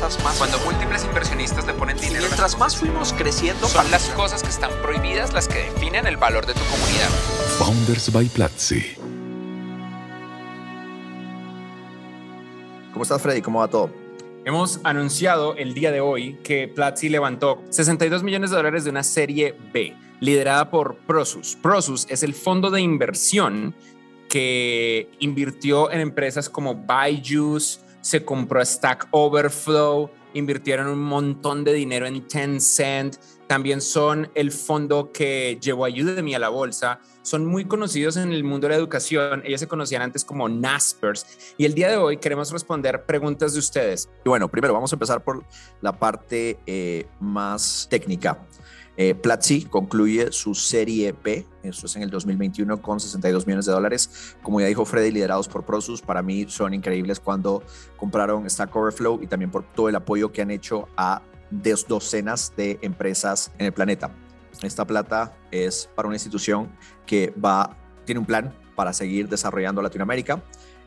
cosas más. Cuando múltiples inversionistas le ponen dinero. mientras más fuimos creciendo, son las cosas que están prohibidas las que definen el valor de tu comunidad. Founders by Platzi. ¿Cómo estás, Freddy? ¿Cómo va todo? Hemos anunciado el día de hoy que Platzi levantó 62 millones de dólares de una serie B, liderada por Prosus. Prosus es el fondo de inversión que invirtió en empresas como Byju's, se compró Stack Overflow, invirtieron un montón de dinero en Tencent, también son el fondo que llevó a Udemy a la bolsa, son muy conocidos en el mundo de la educación, ellos se conocían antes como Naspers y el día de hoy queremos responder preguntas de ustedes. Y bueno, primero vamos a empezar por la parte eh, más técnica. Eh, Platzi concluye su serie P, eso es en el 2021 con 62 millones de dólares. Como ya dijo Freddy, liderados por Prosus, para mí son increíbles cuando compraron Stack Overflow y también por todo el apoyo que han hecho a docenas de empresas en el planeta. Esta plata es para una institución que va, tiene un plan para seguir desarrollando Latinoamérica.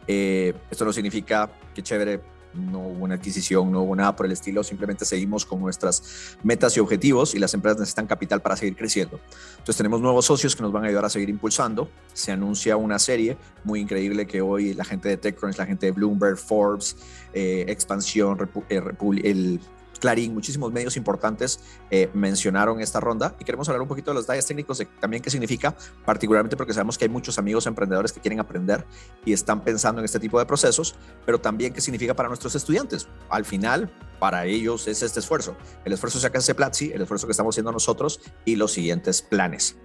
Eh, esto no significa que chévere no hubo una adquisición, no hubo nada por el estilo, simplemente seguimos con nuestras metas y objetivos y las empresas necesitan capital para seguir creciendo. Entonces tenemos nuevos socios que nos van a ayudar a seguir impulsando. Se anuncia una serie muy increíble que hoy la gente de TechCrunch, la gente de Bloomberg, Forbes, eh, Expansión, eh, el Clarín, muchísimos medios importantes eh, mencionaron esta ronda y queremos hablar un poquito de los detalles técnicos de también qué significa, particularmente porque sabemos que hay muchos amigos emprendedores que quieren aprender y están pensando en este tipo de procesos, pero también qué significa para nuestros estudiantes. Al final, para ellos es este esfuerzo. El esfuerzo se hace Platzi, el esfuerzo que estamos haciendo nosotros y los siguientes planes.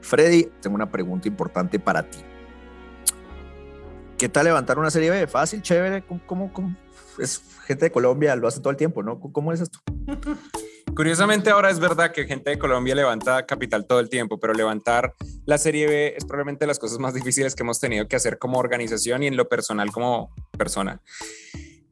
Freddy, tengo una pregunta importante para ti. ¿Qué tal levantar una serie B? Fácil, chévere, ¿cómo, cómo, es gente de Colombia, lo hace todo el tiempo, ¿no? ¿Cómo es esto? Curiosamente ahora es verdad que gente de Colombia levanta capital todo el tiempo, pero levantar la serie B es probablemente las cosas más difíciles que hemos tenido que hacer como organización y en lo personal como persona.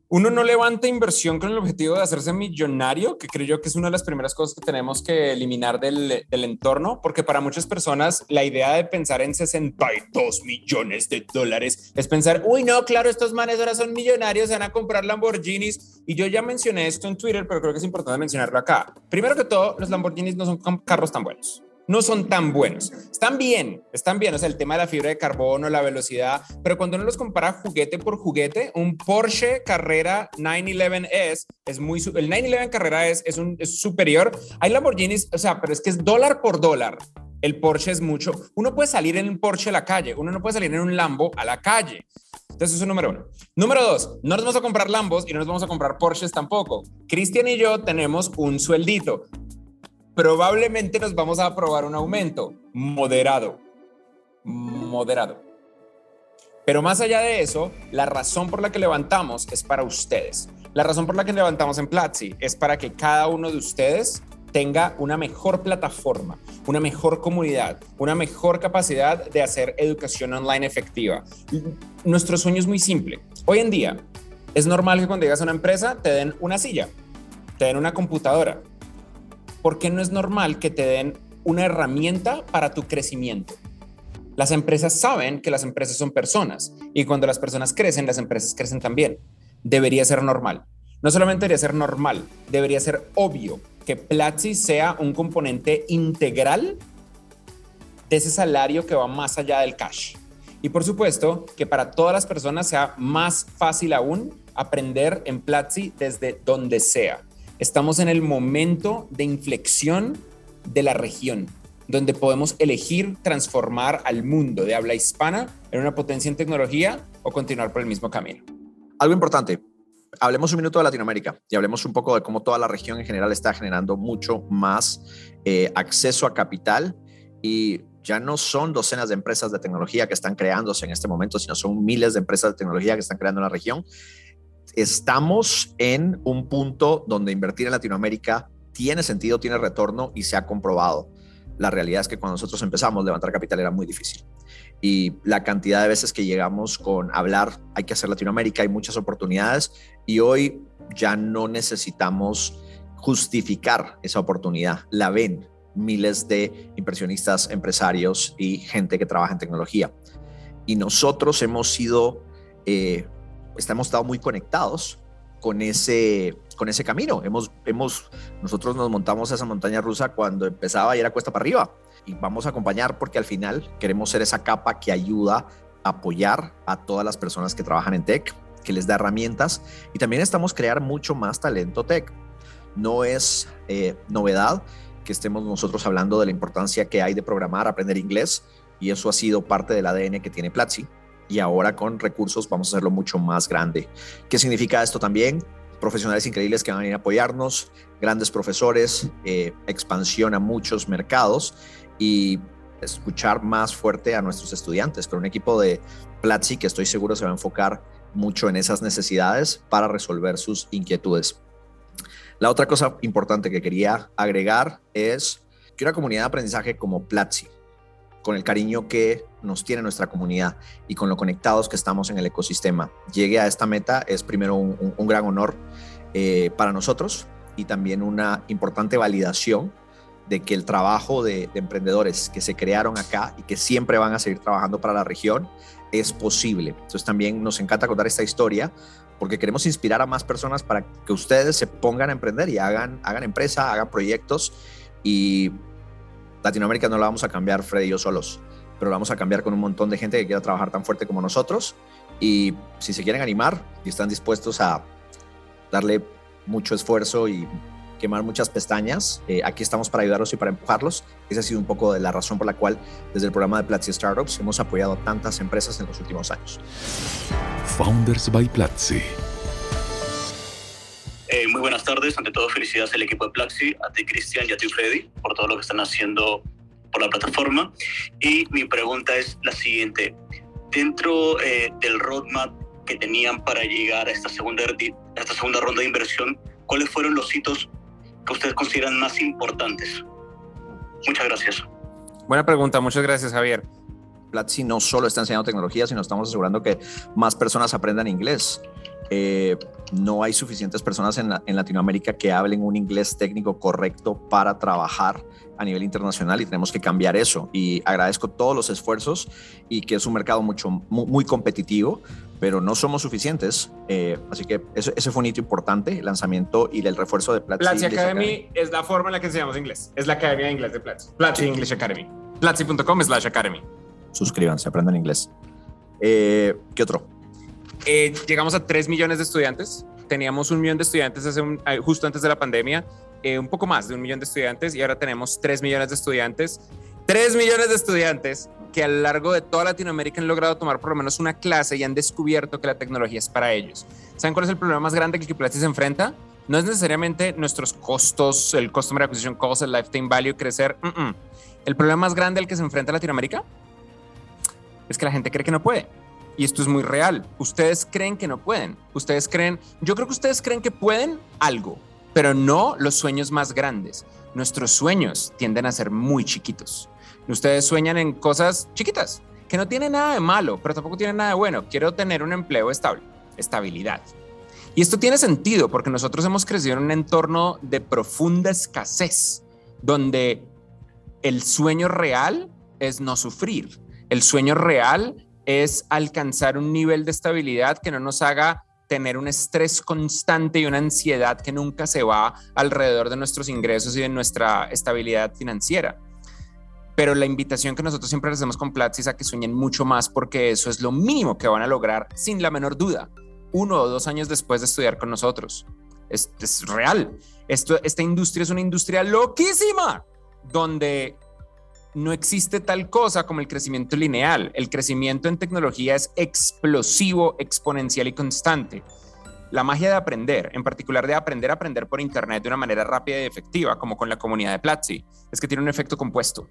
Uno no levanta inversión con el objetivo de hacerse millonario, que creo yo que es una de las primeras cosas que tenemos que eliminar del, entorno, porque para muchas personas la idea de pensar en 62 millones de dólares es pensar, uy, no, claro, estos manes ahora son millonarios, van a comprar Lamborghinis. Y yo ya mencioné esto en Twitter, pero creo que es importante mencionarlo acá. Primero que todo, los Lamborghinis no son carros tan buenos no son tan buenos. Están bien, están bien, o sea, el tema de la fibra de carbono, la velocidad, pero cuando uno los compara juguete por juguete, un Porsche Carrera 911S es muy, el 911 Carrera es, es, un, es superior. Hay Lamborghinis, o sea, pero es que es dólar por dólar. El Porsche es mucho. Uno puede salir en un Porsche a la calle, uno no puede salir en un Lambo a la calle. Entonces, eso es número uno. Número dos, no nos vamos a comprar Lambos y no nos vamos a comprar Porsches tampoco. Cristian y yo tenemos un sueldito probablemente nos vamos a aprobar un aumento moderado. Moderado. Pero más allá de eso, la razón por la que levantamos es para ustedes. La razón por la que levantamos en Platzi es para que cada uno de ustedes tenga una mejor plataforma, una mejor comunidad, una mejor capacidad de hacer educación online efectiva. Nuestro sueño es muy simple. Hoy en día es normal que cuando llegas a una empresa te den una silla, te den una computadora, ¿por qué no es normal que te den una herramienta para tu crecimiento? Las empresas saben que las empresas son personas y cuando las personas crecen, las empresas crecen también. Debería ser normal. No solamente debería ser normal, debería ser obvio que Platzi sea un componente integral de ese salario que va más allá del cash. Y por supuesto que para todas las personas sea más fácil aún aprender en Platzi desde donde sea. Estamos en el momento de inflexión de la región, donde podemos elegir transformar al mundo de habla hispana en una potencia en tecnología o continuar por el mismo camino. Algo importante, hablemos un minuto de Latinoamérica y hablemos un poco de cómo toda la región en general está generando mucho más eh, acceso a capital y ya no son docenas de empresas de tecnología que están creándose en este momento, sino son miles de empresas de tecnología que están creando en la región estamos en un punto donde invertir en Latinoamérica tiene sentido, tiene retorno y se ha comprobado. La realidad es que cuando nosotros empezamos, levantar capital era muy difícil. Y la cantidad de veces que llegamos con hablar, hay que hacer Latinoamérica, hay muchas oportunidades y hoy ya no necesitamos justificar esa oportunidad. La ven miles de inversionistas, empresarios y gente que trabaja en tecnología. Y nosotros hemos sido eh, estamos estado muy conectados con ese con ese camino. Hemos, hemos, nosotros nos montamos a esa montaña rusa cuando empezaba y era cuesta para arriba y vamos a acompañar porque al final queremos ser esa capa que ayuda a apoyar a todas las personas que trabajan en tech, que les da herramientas y también estamos crear mucho más talento tech. No es eh, novedad que estemos nosotros hablando de la importancia que hay de programar, aprender inglés y eso ha sido parte del ADN que tiene Platzi y ahora con recursos vamos a hacerlo mucho más grande. ¿Qué significa esto también? Profesionales increíbles que van a ir a apoyarnos, grandes profesores, eh, expansión a muchos mercados y escuchar más fuerte a nuestros estudiantes, con un equipo de Platzi que estoy seguro se va a enfocar mucho en esas necesidades para resolver sus inquietudes. La otra cosa importante que quería agregar es que una comunidad de aprendizaje como Platzi, con el cariño que nos tiene nuestra comunidad y con lo conectados que estamos en el ecosistema, llegue a esta meta es primero un, gran honor eh, para nosotros y también una importante validación de que el trabajo de, emprendedores que se crearon acá y que siempre van a seguir trabajando para la región es posible. Entonces también nos encanta contar esta historia porque queremos inspirar a más personas para que ustedes se pongan a emprender y hagan, hagan empresa, hagan proyectos y Latinoamérica no la vamos a cambiar Freddy y yo solos, pero la vamos a cambiar con un montón de gente que quiera trabajar tan fuerte como nosotros y si se quieren animar y están dispuestos a darle mucho esfuerzo y quemar muchas pestañas. Eh, aquí estamos para ayudarlos y para empujarlos. Esa ha sido un poco de la razón por la cual desde el programa de Platzi Startups hemos apoyado tantas empresas en los últimos años. Founders by Platzi. Eh, muy buenas tardes. Ante todo, felicidades al equipo de Platzi, a ti Cristian y a ti Freddy por todo lo que están haciendo por la plataforma. Y mi pregunta es la siguiente. Dentro eh, del roadmap que tenían para llegar a esta segunda, a esta segunda ronda de inversión, ¿cuáles fueron los hitos que ustedes consideran más importantes? Muchas gracias. Buena pregunta, muchas gracias Javier. Platzi no solo está enseñando tecnología, sino estamos asegurando que más personas aprendan inglés. Eh, no hay suficientes personas en, en, Latinoamérica que hablen un inglés técnico correcto para trabajar a nivel internacional y tenemos que cambiar eso. Y agradezco todos los esfuerzos y que es un mercado mucho, muy, competitivo, pero no somos suficientes. Eh, así que ese fue un hito importante, el lanzamiento y el refuerzo de Platzi. Platzi Academy, es la forma en la que enseñamos inglés. Es la academia de inglés de Platzi. Platzi English Academy. Platzi.com slash academy. Suscríbanse, aprendan inglés. Eh, ¿Qué otro? Eh, llegamos a 3 millones de estudiantes. Teníamos un millón de estudiantes hace justo antes de la pandemia eh, un poco más de un millón de estudiantes y ahora tenemos tres millones de estudiantes. Tres millones de estudiantes que a lo largo de toda Latinoamérica han logrado tomar por lo menos una clase y han descubierto que la tecnología es para ellos. ¿Saben cuál es el problema más grande que Platzi se enfrenta? No es necesariamente nuestros costos, el Customer Acquisition Cost, el Lifetime Value, crecer. El problema más grande al que se enfrenta Latinoamérica es que la gente cree que no puede. Y esto es muy real. Ustedes creen que no pueden. Ustedes creen, yo creo que ustedes creen que pueden algo, pero no los sueños más grandes. Nuestros sueños tienden a ser muy chiquitos. Ustedes sueñan en cosas chiquitas, que no tienen nada de malo, pero tampoco tienen nada de bueno. Quiero tener un empleo estable, estabilidad. Y esto tiene sentido porque nosotros hemos crecido en un entorno de profunda escasez, donde el sueño real es no sufrir. El sueño real es alcanzar un nivel de estabilidad que no nos haga tener un estrés constante y una ansiedad que nunca se va alrededor de nuestros ingresos y de nuestra estabilidad financiera. Pero la invitación que nosotros siempre les hacemos con Platzi es a que sueñen mucho más porque eso es lo mínimo que van a lograr sin la menor duda, uno o dos años después de estudiar con nosotros. Es, es real. Esta industria es una industria loquísima, donde no existe tal cosa como el crecimiento lineal. El crecimiento en tecnología es explosivo, exponencial y constante. La magia de aprender, en particular de aprender a aprender por Internet de una manera rápida y efectiva, como con la comunidad de Platzi, es que tiene un efecto compuesto.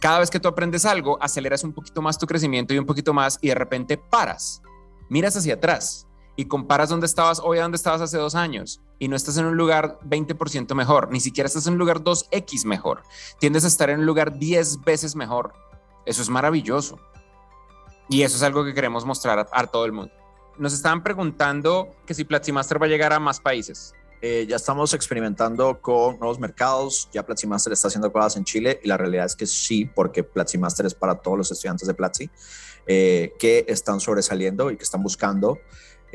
Cada vez que tú aprendes algo, aceleras un poquito más tu crecimiento y un poquito más y de repente paras, miras hacia atrás y comparas dónde estabas hoy a dónde estabas hace dos años y no estás en un lugar 20% mejor, ni siquiera estás en un lugar 2X mejor, tiendes a estar en un lugar 10 veces mejor. Eso es maravilloso. Y eso es algo que queremos mostrar a, todo el mundo. Nos estaban preguntando que si Master va a llegar a más países. Eh, ya estamos experimentando con nuevos mercados. Ya Master está haciendo cosas en Chile y la realidad es que sí, porque Master es para todos los estudiantes de Platzi eh, que están sobresaliendo y que están buscando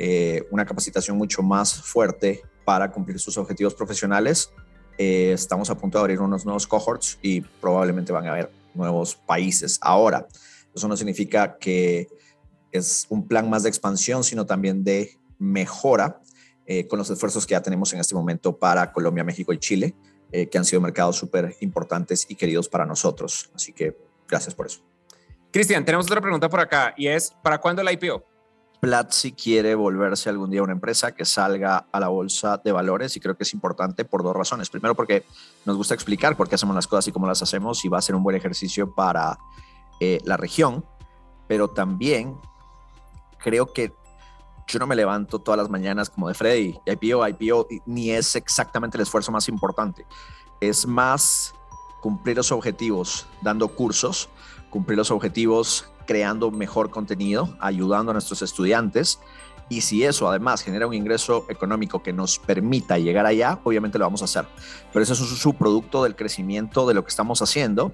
eh, una capacitación mucho más fuerte para cumplir sus objetivos profesionales. Eh, estamos a punto de abrir unos nuevos cohorts y probablemente van a haber nuevos países. Ahora, eso no significa que es un plan más de expansión, sino también de mejora eh, con los esfuerzos que ya tenemos en este momento para Colombia, México y Chile, que han sido mercados súper importantes y queridos para nosotros. Así que gracias por eso. Cristian, tenemos otra pregunta por acá y es, ¿para cuándo la IPO? Platzi quiere volverse algún día una empresa que salga a la bolsa de valores y creo que es importante por dos razones. Primero, porque nos gusta explicar por qué hacemos las cosas y cómo las hacemos y va a ser un buen ejercicio para eh, la región, pero también creo que yo no me levanto todas las mañanas como de Freddy, IPO, IPO, ni es exactamente el esfuerzo más importante. Es más cumplir los objetivos dando cursos, cumplir los objetivos creando mejor contenido, ayudando a nuestros estudiantes. Y si eso además genera un ingreso económico que nos permita llegar allá, obviamente lo vamos a hacer. Pero eso es un subproducto del crecimiento de lo que estamos haciendo.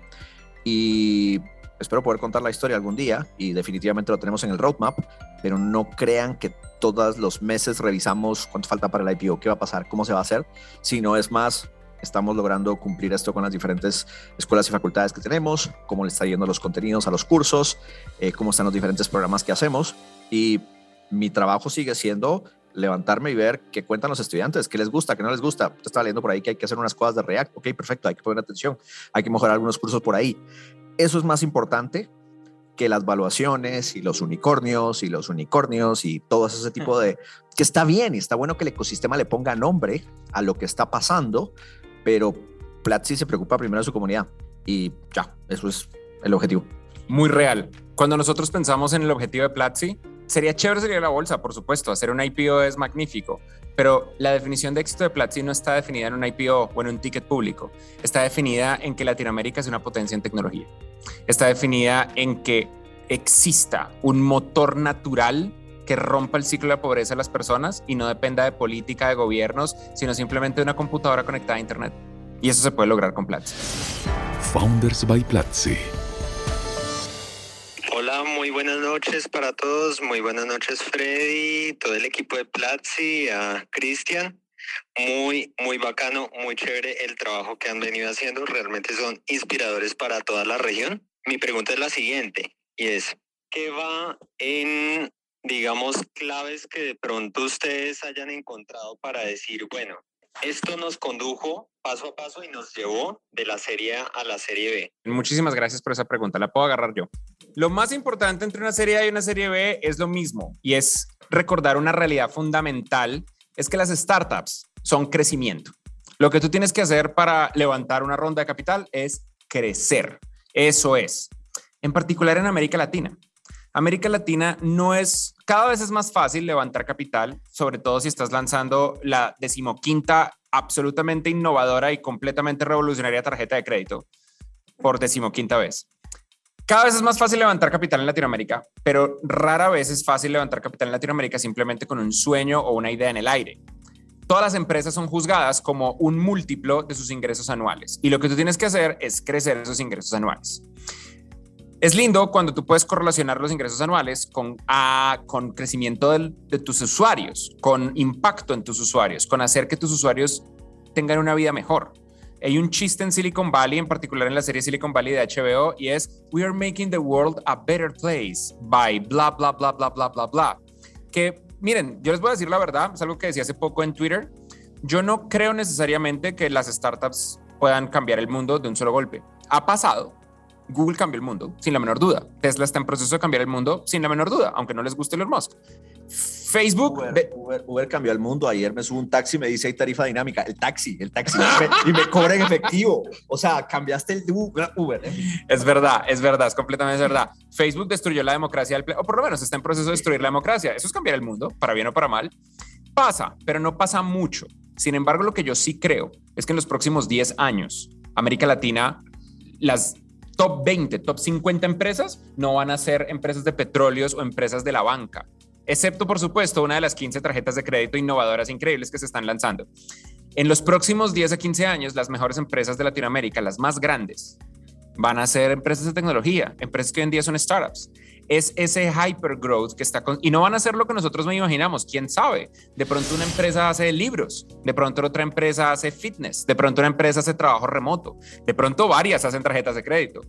Y espero poder contar la historia algún día y definitivamente lo tenemos en el roadmap, pero no crean que todos los meses revisamos cuánto falta para el IPO, qué va a pasar, cómo se va a hacer, sino es más, estamos logrando cumplir esto con las diferentes escuelas y facultades que tenemos, cómo le está yendo los contenidos a los cursos, eh, cómo están los diferentes programas que hacemos. Y mi trabajo sigue siendo levantarme y ver qué cuentan los estudiantes, qué les gusta, qué no les gusta. Te estaba leyendo por ahí que hay que hacer unas cosas de React. Ok, perfecto, hay que poner atención, hay que mejorar algunos cursos por ahí. Eso es más importante que las valuaciones y los unicornios y los unicornios y todo ese tipo de que está bien y está bueno que el ecosistema le ponga nombre a lo que está pasando, pero Platzi se preocupa primero de su comunidad y ya, eso es el objetivo. Muy real. Cuando nosotros pensamos en el objetivo de Platzi, sería chévere salir a la bolsa, por supuesto, hacer un IPO es magnífico, pero la definición de éxito de Platzi no está definida en un IPO o en un ticket público, está definida en que Latinoamérica es una potencia en tecnología, está definida en que exista un motor natural que rompa el ciclo de la pobreza de las personas y no dependa de política, de gobiernos, sino simplemente de una computadora conectada a Internet. Y eso se puede lograr con Platzi. Founders by Platzi. Hola, muy buenas noches para todos. Muy buenas noches, Freddy, todo el equipo de Platzi, a Cristian. Muy, muy bacano, muy chévere el trabajo que han venido haciendo. Realmente son inspiradores para toda la región. Mi pregunta es la siguiente y es, ¿qué va en digamos, claves que de pronto ustedes hayan encontrado para decir, bueno, esto nos condujo paso a paso y nos llevó de la serie A a la serie B? Muchísimas gracias por esa pregunta, la puedo agarrar yo. Lo más importante entre una serie A y una serie B es lo mismo y es recordar una realidad fundamental, es que las startups son crecimiento. Lo que tú tienes que hacer para levantar una ronda de capital es crecer. Eso es. En particular en América Latina. América Latina no es, cada vez es más fácil levantar capital, sobre todo si estás lanzando la decimoquinta absolutamente innovadora y completamente revolucionaria tarjeta de crédito por decimoquinta vez. Cada vez es más fácil levantar capital en Latinoamérica, pero rara vez es fácil levantar capital en Latinoamérica simplemente con un sueño o una idea en el aire. Todas las empresas son juzgadas como un múltiplo de sus ingresos anuales y lo que tú tienes que hacer es crecer esos ingresos anuales. Es lindo cuando tú puedes correlacionar los ingresos anuales con, con crecimiento de tus usuarios, con impacto en tus usuarios, con hacer que tus usuarios tengan una vida mejor. Hay un chiste en Silicon Valley, en particular en la serie Silicon Valley de HBO, y es We are making the world a better place by bla, bla, bla, bla, bla, bla, bla. Que, miren, yo les voy a decir la verdad, es algo que decía hace poco en Twitter. Yo no creo necesariamente que las startups puedan cambiar el mundo de un solo golpe. Ha pasado, Google cambió el mundo, sin la menor duda. Tesla está en proceso de cambiar el mundo, sin la menor duda, aunque no les guste Elon Musk. Facebook. Uber, cambió el mundo. Ayer me subo un taxi y me dice hay tarifa dinámica. El taxi, el taxi. y me cobra en efectivo. O sea, cambiaste el Uber. ¿eh? Es verdad, es verdad, es completamente verdad. Facebook destruyó la democracia, o por lo menos está en proceso de destruir la democracia. Eso es cambiar el mundo, para bien o para mal. Pasa, pero no pasa mucho. Sin embargo, lo que yo sí creo es que en los próximos 10 años, América Latina, las top 20, top 50 empresas no van a ser empresas de petróleos o empresas de la banca, excepto por supuesto una de las 15 tarjetas de crédito innovadoras increíbles que se están lanzando. En los próximos 10 a 15 años, las mejores empresas de Latinoamérica, las más grandes, van a ser empresas de tecnología, empresas que hoy en día son startups. Es ese hypergrowth que está y no van a ser lo que nosotros nos imaginamos, quién sabe. De pronto una empresa hace libros, de pronto otra empresa hace fitness, de pronto una empresa hace trabajo remoto, de pronto varias hacen tarjetas de crédito.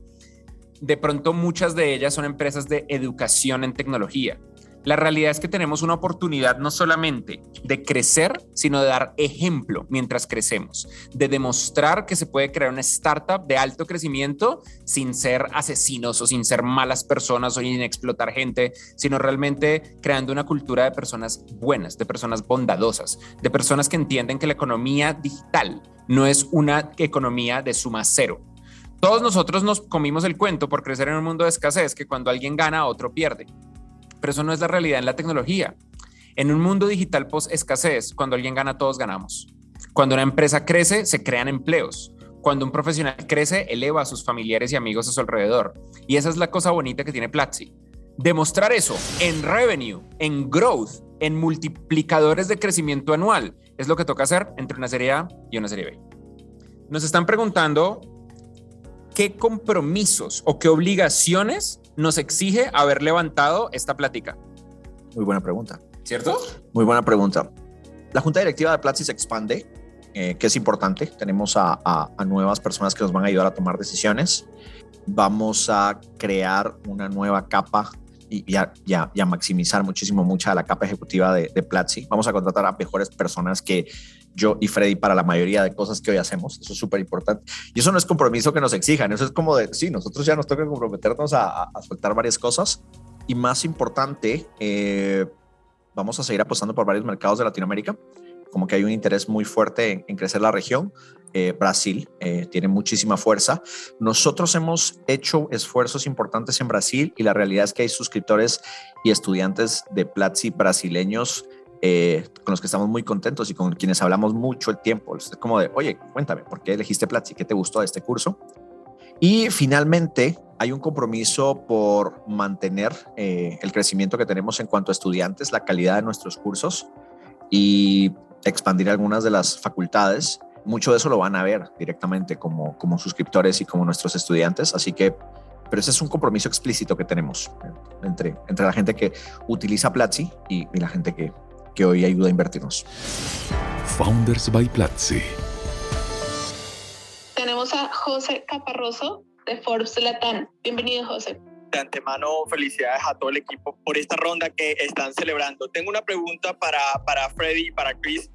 De pronto muchas de ellas son empresas de educación en tecnología. La realidad es que tenemos una oportunidad no solamente de crecer, sino de dar ejemplo mientras crecemos, de demostrar que se puede crear una startup de alto crecimiento sin ser asesinos o sin ser malas personas o sin explotar gente, sino realmente creando una cultura de personas buenas, de personas bondadosas, de personas que entienden que la economía digital no es una economía de suma cero, todos nosotros nos comimos el cuento por crecer en un mundo de escasez, que cuando alguien gana, otro pierde pero eso no es la realidad en la tecnología. En un mundo digital post escasez, cuando alguien gana, todos ganamos. Cuando una empresa crece, se crean empleos. Cuando un profesional crece, eleva a sus familiares y amigos a su alrededor. Y esa es la cosa bonita que tiene Platzi. Demostrar eso en revenue, en growth, en multiplicadores de crecimiento anual, es lo que toca hacer entre una serie A y una serie B. Nos están preguntando qué compromisos o qué obligaciones nos exige haber levantado esta plática? Muy buena pregunta. ¿Cierto? Muy buena pregunta. La junta directiva de Platzi se expande, eh, que es importante. Tenemos a, a, nuevas personas que nos van a ayudar a tomar decisiones. Vamos a crear una nueva capa y, ya maximizar muchísimo mucha la capa ejecutiva de, de Platzi. Vamos a contratar a mejores personas que yo y Freddy para la mayoría de cosas que hoy hacemos. Eso es súper importante. Y eso no es compromiso que nos exijan, eso es como de, sí, nosotros ya nos toca comprometernos a, a soltar varias cosas. Y más importante, eh, vamos a seguir apostando por varios mercados de Latinoamérica, como que hay un interés muy fuerte en, crecer la región. Eh, Brasil eh, tiene muchísima fuerza. Nosotros hemos hecho esfuerzos importantes en Brasil y la realidad es que hay suscriptores y estudiantes de Platzi brasileños eh, con los que estamos muy contentos y con quienes hablamos mucho el tiempo. Es como de, oye, cuéntame, ¿por qué elegiste Platzi? ¿Qué te gustó de este curso? Y finalmente, hay un compromiso por mantener eh, el crecimiento que tenemos en cuanto a estudiantes, la calidad de nuestros cursos y expandir algunas de las facultades. Mucho de eso lo van a ver directamente como, como suscriptores y como nuestros estudiantes. Así que, pero ese es un compromiso explícito que tenemos entre, entre la gente que utiliza Platzi y, y la gente que, que hoy ayuda a invertirnos. Founders by Platzi. Tenemos a José Caparroso de Forbes Latam. Bienvenido, José. De antemano, felicidades a todo el equipo por esta ronda que están celebrando. Tengo una pregunta para, para Freddy y para Chris.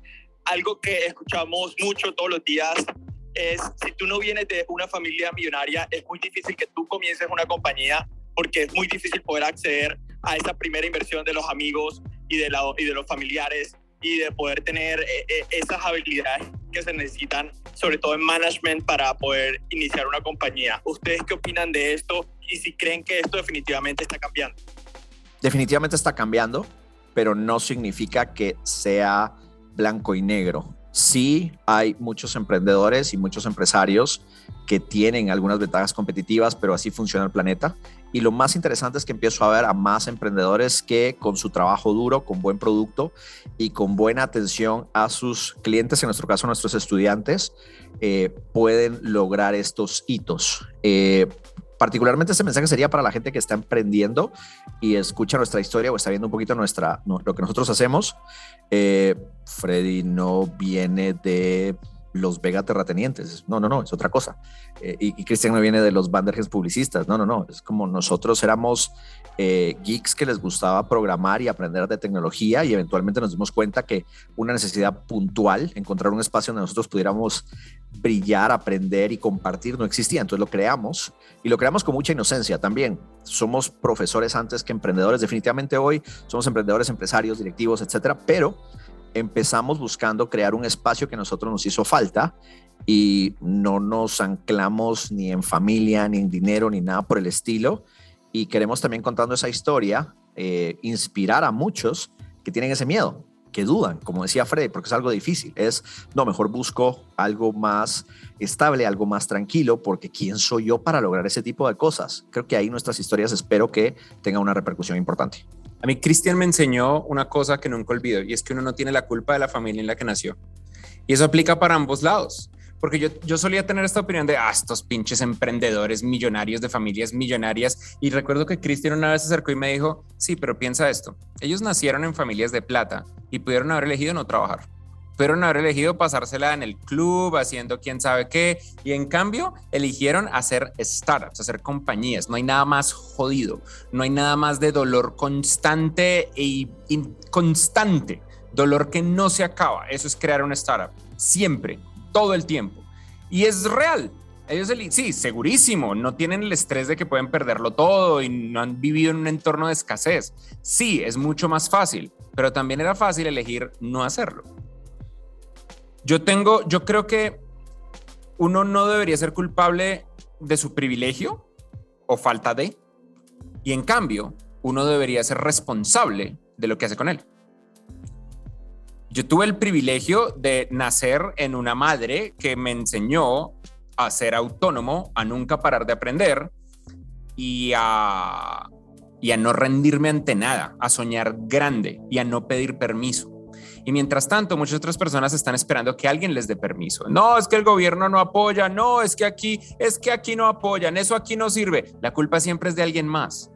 Algo que escuchamos mucho todos los días es, si tú no vienes de una familia millonaria, es muy difícil que tú comiences una compañía porque es muy difícil poder acceder a esa primera inversión de los amigos y de, la, y de los familiares y de poder tener eh, eh, esas habilidades que se necesitan, sobre todo en management, para poder iniciar una compañía. ¿Ustedes qué opinan de esto y si creen que esto definitivamente está cambiando? Definitivamente está cambiando, pero no significa que sea blanco y negro. Sí hay muchos emprendedores y muchos empresarios que tienen algunas ventajas competitivas, pero así funciona el planeta y lo más interesante es que empiezo a ver a más emprendedores que con su trabajo duro, con buen producto y con buena atención a sus clientes, en nuestro caso nuestros estudiantes, eh, pueden lograr estos hitos. Eh, particularmente este mensaje sería para la gente que está emprendiendo y escucha nuestra historia o está viendo un poquito nuestra, lo que nosotros hacemos. Eh, Freddy no viene de los Vega terratenientes. No, no, no, es otra cosa. Eh, y, Cristian no viene de los Vandergens publicistas. No, no, no. Es como nosotros éramos eh, geeks que les gustaba programar y aprender de tecnología y eventualmente nos dimos cuenta que una necesidad puntual, encontrar un espacio donde nosotros pudiéramos brillar, aprender y compartir no existía. Entonces lo creamos y lo creamos con mucha inocencia también. Somos profesores antes que emprendedores. Definitivamente hoy somos emprendedores, empresarios, directivos, etcétera, pero empezamos buscando crear un espacio que nosotros nos hizo falta y no nos anclamos ni en familia, ni en dinero, ni nada por el estilo. Y queremos también contando esa historia, eh, inspirar a muchos que tienen ese miedo, que dudan, como decía Freddy, porque es algo difícil. Es, no, mejor busco algo más estable, algo más tranquilo, porque ¿quién soy yo para lograr ese tipo de cosas? Creo que ahí nuestras historias espero que tengan una repercusión importante. A mí Cristian me enseñó una cosa que nunca olvido y es que uno no tiene la culpa de la familia en la que nació. Y eso aplica para ambos lados. porque yo, yo solía tener esta opinión de, ah, estos pinches emprendedores millonarios de familias millonarias. Y recuerdo que Cristian una vez se acercó y me dijo, sí, pero piensa esto, ellos nacieron en familias de plata y pudieron haber elegido no trabajar. Pudieron haber elegido pasársela en el club, haciendo quién sabe qué, y en cambio eligieron hacer startups, hacer compañías. No hay nada más jodido, no hay nada más de dolor constante e constante, dolor que no se acaba. Eso es crear una startup, siempre todo el tiempo. Y es real. Ellos sí, segurísimo, no tienen el estrés de que pueden perderlo todo y no han vivido en un entorno de escasez. Sí, es mucho más fácil, pero también era fácil elegir no hacerlo. Yo tengo, yo creo que uno no debería ser culpable de su privilegio o falta de, y en cambio, uno debería ser responsable de lo que hace con él. Yo tuve el privilegio de nacer en una madre que me enseñó a ser autónomo, a nunca parar de aprender y a, y a no rendirme ante nada, a soñar grande y a no pedir permiso. Y mientras tanto, muchas otras personas están esperando que alguien les dé permiso. No, es que el gobierno no apoya, no, es que aquí, es que aquí no apoyan, eso aquí no sirve. La culpa siempre es de alguien más.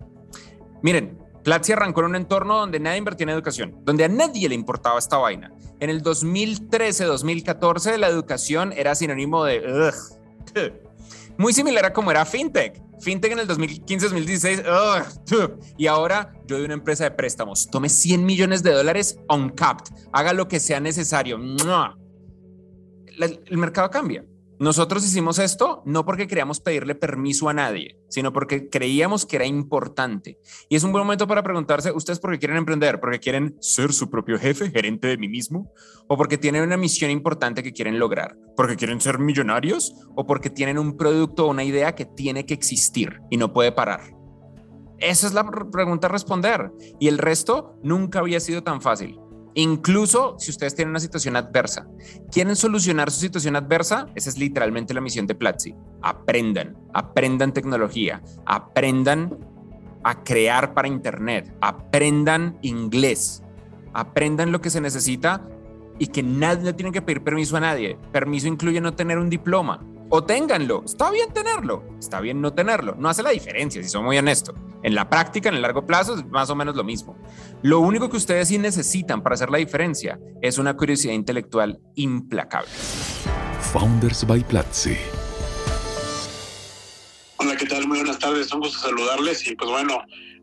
Miren, Platzi arrancó en un entorno donde nadie invertía en educación, donde a nadie le importaba esta vaina. En el 2013-2014 la educación era sinónimo de... Muy similar a como era FinTech. FinTech en el 2015-2016. Y ahora yo de una empresa de préstamos. Tome 100 millones de dólares uncapped. Haga lo que sea necesario. El mercado cambia. Nosotros hicimos esto no porque queríamos pedirle permiso a nadie, sino porque creíamos que era importante. Y es un buen momento para preguntarse, ¿ustedes por qué quieren emprender? ¿Porque quieren ser su propio jefe, gerente de mí mismo? ¿O porque tienen una misión importante que quieren lograr? ¿Porque quieren ser millonarios? ¿O porque tienen un producto o una idea que tiene que existir y no puede parar? Esa es la pregunta a responder. Y el resto nunca había sido tan fácil. Incluso si ustedes tienen una situación adversa, quieren solucionar su situación adversa, esa es literalmente la misión de Platzi. Aprendan, aprendan tecnología, aprendan a crear para Internet, aprendan inglés, aprendan lo que se necesita y que nadie tienen que pedir permiso a nadie. Permiso incluye no tener un diploma, o ténganlo. Está bien tenerlo, está bien no tenerlo. No hace la diferencia, si soy muy honesto. En la práctica, en el largo plazo, es más o menos lo mismo. Lo único que ustedes sí necesitan para hacer la diferencia es una curiosidad intelectual implacable. Founders by Platzi. Hola, ¿qué tal? Muy buenas tardes. Un gusto saludarles y pues bueno,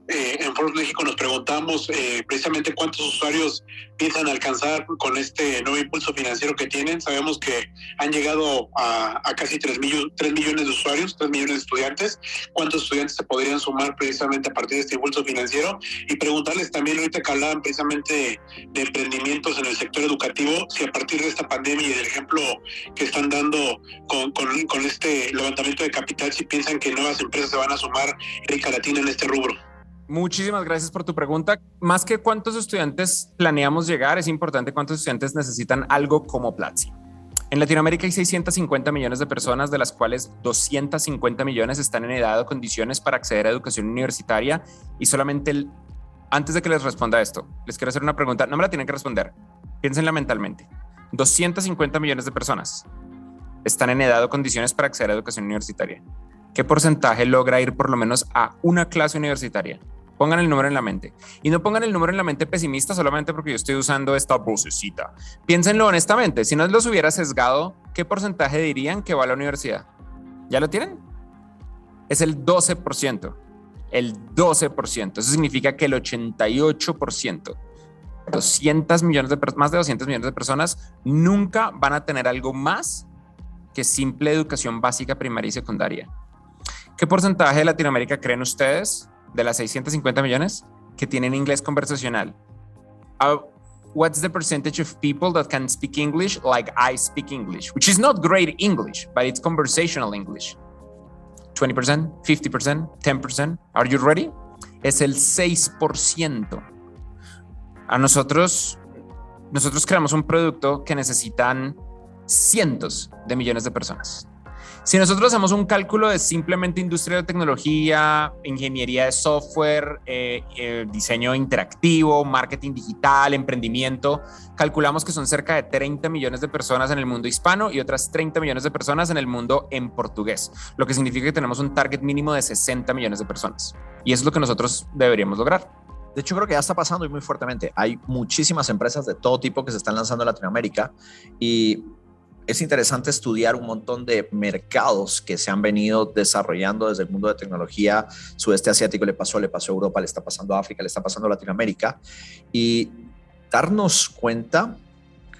eh, en Forbes México nos preguntamos eh, precisamente cuántos usuarios piensan alcanzar con este nuevo impulso financiero que tienen. Sabemos que han llegado a, casi 3, millones de usuarios, 3 millones de estudiantes. ¿Cuántos estudiantes se podrían sumar precisamente a partir de este impulso financiero? Y preguntarles también, ahorita que hablaban precisamente de, emprendimientos en el sector educativo, si a partir de esta pandemia y del ejemplo que están dando con, con este levantamiento de capital, si piensan que nuevas empresas se van a sumar en América Latina en este rubro. Muchísimas gracias por tu pregunta. Más que cuántos estudiantes planeamos llegar, es importante cuántos estudiantes necesitan algo como Platzi. En Latinoamérica hay 650 millones de personas, de las cuales 250 millones están en edad o condiciones para acceder a educación universitaria y solamente el... Antes de que les responda esto, les quiero hacer una pregunta. No me la tienen que responder. Piénsenla mentalmente. 250 millones de personas están en edad o condiciones para acceder a educación universitaria. ¿Qué porcentaje logra ir por lo menos a una clase universitaria? Pongan el número en la mente. Y no pongan el número en la mente pesimista solamente porque yo estoy usando esta vocecita. Piénsenlo honestamente. Si no los hubiera sesgado, ¿qué porcentaje dirían que va a la universidad? ¿Ya lo tienen? Es el 12%. El 12%. Eso significa que el 88%, 200 millones de, más de 200 millones de personas, nunca van a tener algo más que simple educación básica primaria y secundaria. ¿Qué porcentaje de Latinoamérica creen ustedes de las 650 millones que tienen inglés conversacional. Uh, what's the percentage of people that can speak English like I speak English, which is not great English, but it's conversational English? 20%, 50%, 10%. Are you ready? Es el 6%. A nosotros, nosotros creamos un producto que necesitan cientos de millones de personas. Si nosotros hacemos un cálculo de simplemente industria de tecnología, ingeniería de software, eh, eh, diseño interactivo, marketing digital, emprendimiento, calculamos que son cerca de 30 millones de personas en el mundo hispano y otras 30 millones de personas en el mundo en portugués, lo que significa que tenemos un target mínimo de 60 millones de personas. Y eso es lo que nosotros deberíamos lograr. De hecho, creo que ya está pasando y muy fuertemente. Hay muchísimas empresas de todo tipo que se están lanzando en Latinoamérica y es interesante estudiar un montón de mercados que se han venido desarrollando desde el mundo de tecnología. Sudeste asiático le pasó, le pasó a Europa, le está pasando a África, le está pasando a Latinoamérica. Y darnos cuenta,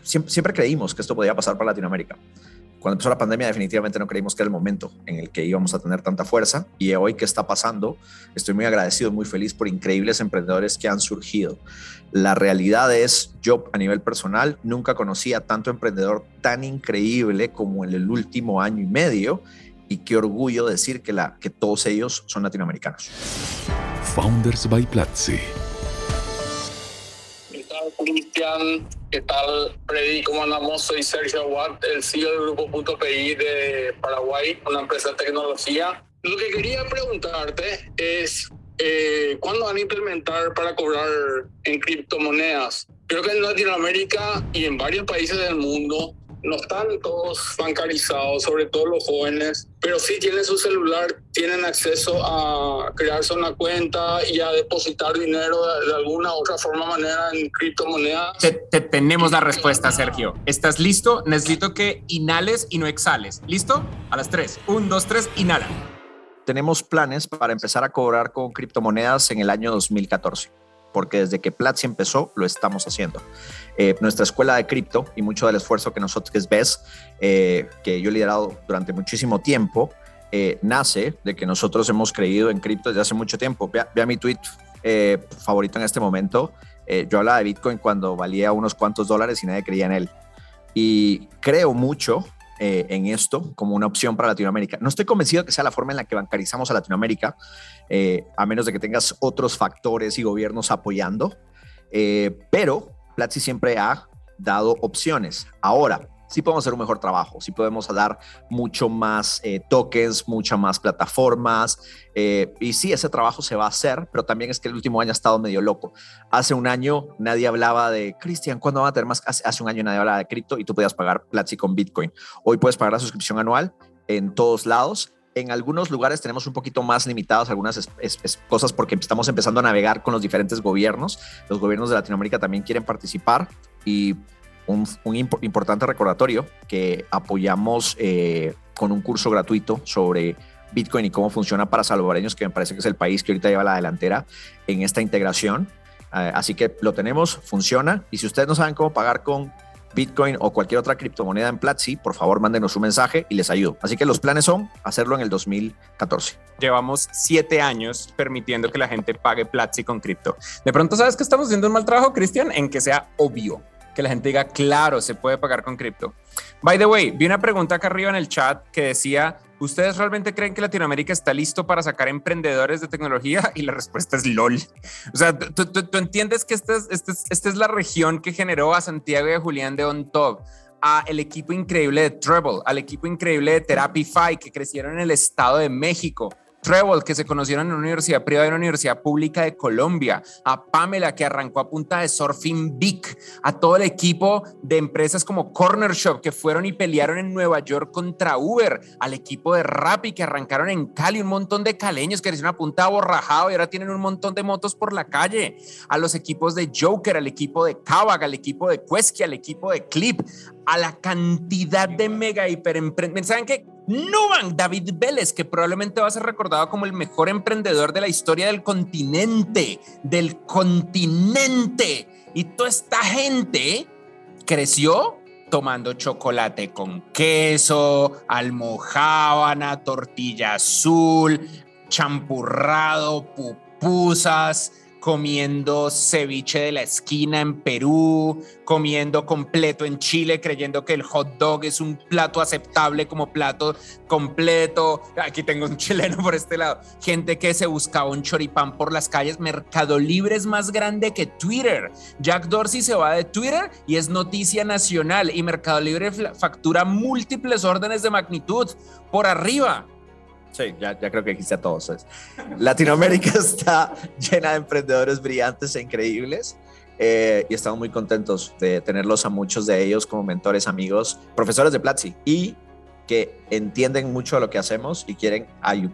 siempre, siempre creímos que esto podía pasar para Latinoamérica cuando empezó la pandemia definitivamente no creímos que era el momento en el que íbamos a tener tanta fuerza y hoy que está pasando, estoy muy agradecido, muy feliz por increíbles emprendedores que han surgido. La realidad es, yo a nivel personal nunca conocía tanto emprendedor tan increíble como en el último año y medio y qué orgullo decir que, la, que todos ellos son latinoamericanos. Founders by Platzi. Cristian, ¿qué tal Freddy? ¿Cómo andamos? Soy Sergio Watt, el CEO del Grupo Punto PI de Paraguay, una empresa de tecnología. Lo que quería preguntarte es, eh, ¿cuándo van a implementar para cobrar en criptomonedas? Creo que en Latinoamérica y en varios países del mundo no están todos bancarizados, sobre todo los jóvenes, pero sí tienen su celular, tienen acceso a crearse una cuenta y a depositar dinero de, alguna u otra forma, manera en criptomonedas. Te, tenemos la respuesta, Sergio. ¿Estás listo? Necesito que inhales y no exhales. ¿Listo? A las tres. Un, dos, tres, inhala. Tenemos planes para empezar a cobrar con criptomonedas en el año 2014 porque desde que Platzi empezó lo estamos haciendo. Eh, nuestra escuela de cripto y mucho del esfuerzo que nosotros ves, eh, que yo he liderado durante muchísimo tiempo, eh, nace de que nosotros hemos creído en cripto desde hace mucho tiempo. Vea, vea mi tweet favorito en este momento. yo hablaba de Bitcoin cuando valía unos cuantos dólares y nadie creía en él. Y creo mucho eh, en esto como una opción para Latinoamérica. No estoy convencido que sea la forma en la que bancarizamos a Latinoamérica, eh, a menos de que tengas otros factores y gobiernos apoyando, eh, pero Platzi siempre ha dado opciones. Ahora, sí podemos hacer un mejor trabajo, sí podemos dar mucho más eh, tokens, muchas más plataformas. Y sí, ese trabajo se va a hacer, pero también es que el último año ha estado medio loco. Hace un año nadie hablaba de, Cristian, ¿cuándo va a tener más? Hace, un año nadie hablaba de cripto y tú podías pagar Platzi con Bitcoin. Hoy puedes pagar la suscripción anual en todos lados en algunos lugares tenemos un poquito más limitadas algunas cosas porque estamos empezando a navegar con los diferentes gobiernos. Los gobiernos de Latinoamérica también quieren participar y un, importante recordatorio que apoyamos eh, con un curso gratuito sobre Bitcoin y cómo funciona para salvadoreños, que me parece que es el país que ahorita lleva la delantera en esta integración. Eh, así que lo tenemos, funciona. Y si ustedes no saben cómo pagar con Bitcoin o cualquier otra criptomoneda en Platzi, por favor mándenos un mensaje y les ayudo. Así que los planes son hacerlo en el 2014. Llevamos siete años permitiendo que la gente pague Platzi con cripto. De pronto, ¿sabes que estamos haciendo un mal trabajo, Cristian? En que sea obvio que la gente diga, claro, se puede pagar con cripto. By the way, vi una pregunta acá arriba en el chat que decía, ¿ustedes realmente creen que Latinoamérica está listo para sacar emprendedores de tecnología? Y la respuesta es LOL. O sea, tú, entiendes que esta es, la región que generó a Santiago y a Julián de On Top, a el equipo increíble de Treble, al equipo increíble de Therapify que crecieron en el Estado de México, Treble, que se conocieron en una universidad privada y una universidad pública de Colombia, a Pamela, que arrancó a punta de Surfing Big, a todo el equipo de empresas como Corner Shop, que fueron y pelearon en Nueva York contra Uber, al equipo de Rappi, que arrancaron en Cali, un montón de caleños que hicieron a punta borrajado y ahora tienen un montón de motos por la calle, a los equipos de Joker, al equipo de Kavak, al equipo de Quesky, al equipo de Clip, a la cantidad de mega hiper ¿Saben qué? Nuban David Vélez, que probablemente va a ser recordado como el mejor emprendedor de la historia del continente, del continente. Y toda esta gente creció tomando chocolate con queso, almojábana, tortilla azul, champurrado, pupusas, comiendo ceviche de la esquina en Perú, comiendo completo en Chile, creyendo que el hot dog es un plato aceptable como plato completo. Aquí tengo un chileno por este lado. Gente que se buscaba un choripán por las calles. Mercado Libre es más grande que Twitter. Jack Dorsey se va de Twitter y es noticia nacional y Mercado Libre factura múltiples órdenes de magnitud por arriba. Sí, ya, ya creo que dijiste a todos. Latinoamérica está llena de emprendedores brillantes e increíbles. Eh, y estamos muy contentos de tenerlos a muchos de ellos como mentores, amigos, profesores de Platzi y que entienden mucho lo que hacemos y quieren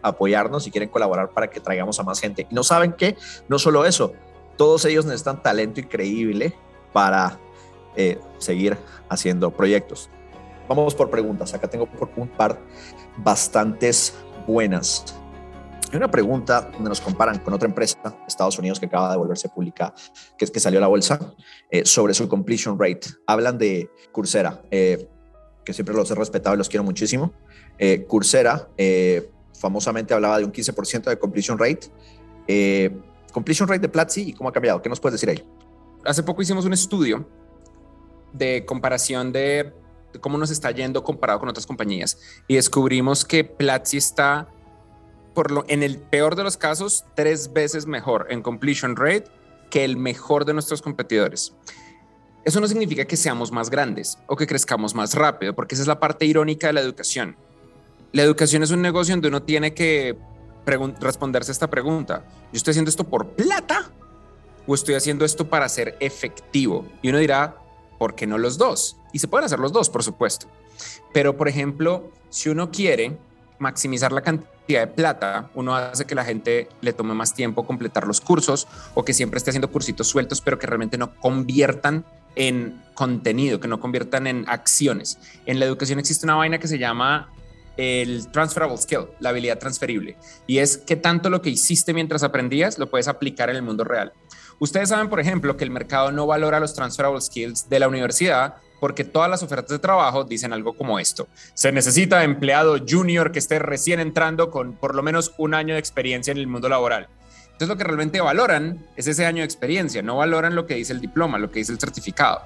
apoyarnos y quieren colaborar para que traigamos a más gente. Y no saben que, no solo eso, todos ellos necesitan talento increíble para eh, seguir haciendo proyectos. Vamos por preguntas. Acá tengo por un par bastantes buenas. Hay una pregunta donde nos comparan con otra empresa Estados Unidos que acaba de volverse pública, que es que salió a la bolsa, eh, sobre su completion rate. Hablan de Coursera, eh, que siempre los he respetado y los quiero muchísimo. Eh, Coursera famosamente hablaba de un 15% de completion rate. completion rate de Platzi y cómo ha cambiado. ¿Qué nos puedes decir ahí? Hace poco hicimos un estudio de comparación de cómo nos está yendo comparado con otras compañías y descubrimos que Platzi está por lo, en el peor de los casos tres veces mejor en completion rate que el mejor de nuestros competidores. Eso no significa que seamos más grandes o que crezcamos más rápido, porque esa es la parte irónica de la educación. La educación es un negocio donde uno tiene que responderse esta pregunta. ¿Yo estoy haciendo esto por plata o estoy haciendo esto para ser efectivo? Y uno dirá, ¿por qué no los dos? Y se pueden hacer los dos, por supuesto. Pero, por ejemplo, si uno quiere maximizar la cantidad de plata, uno hace que la gente le tome más tiempo completar los cursos o que siempre esté haciendo cursitos sueltos, pero que realmente no conviertan en contenido, que no conviertan en acciones. En la educación existe una vaina que se llama el transferable skill, la habilidad transferible, y es que tanto lo que hiciste mientras aprendías lo puedes aplicar en el mundo real. Ustedes saben, por ejemplo, que el mercado no valora los transferable skills de la universidad porque todas las ofertas de trabajo dicen algo como esto. Se necesita empleado junior que esté recién entrando con por lo menos un año de experiencia en el mundo laboral. Entonces lo que realmente valoran es ese año de experiencia, no valoran lo que dice el diploma, lo que dice el certificado.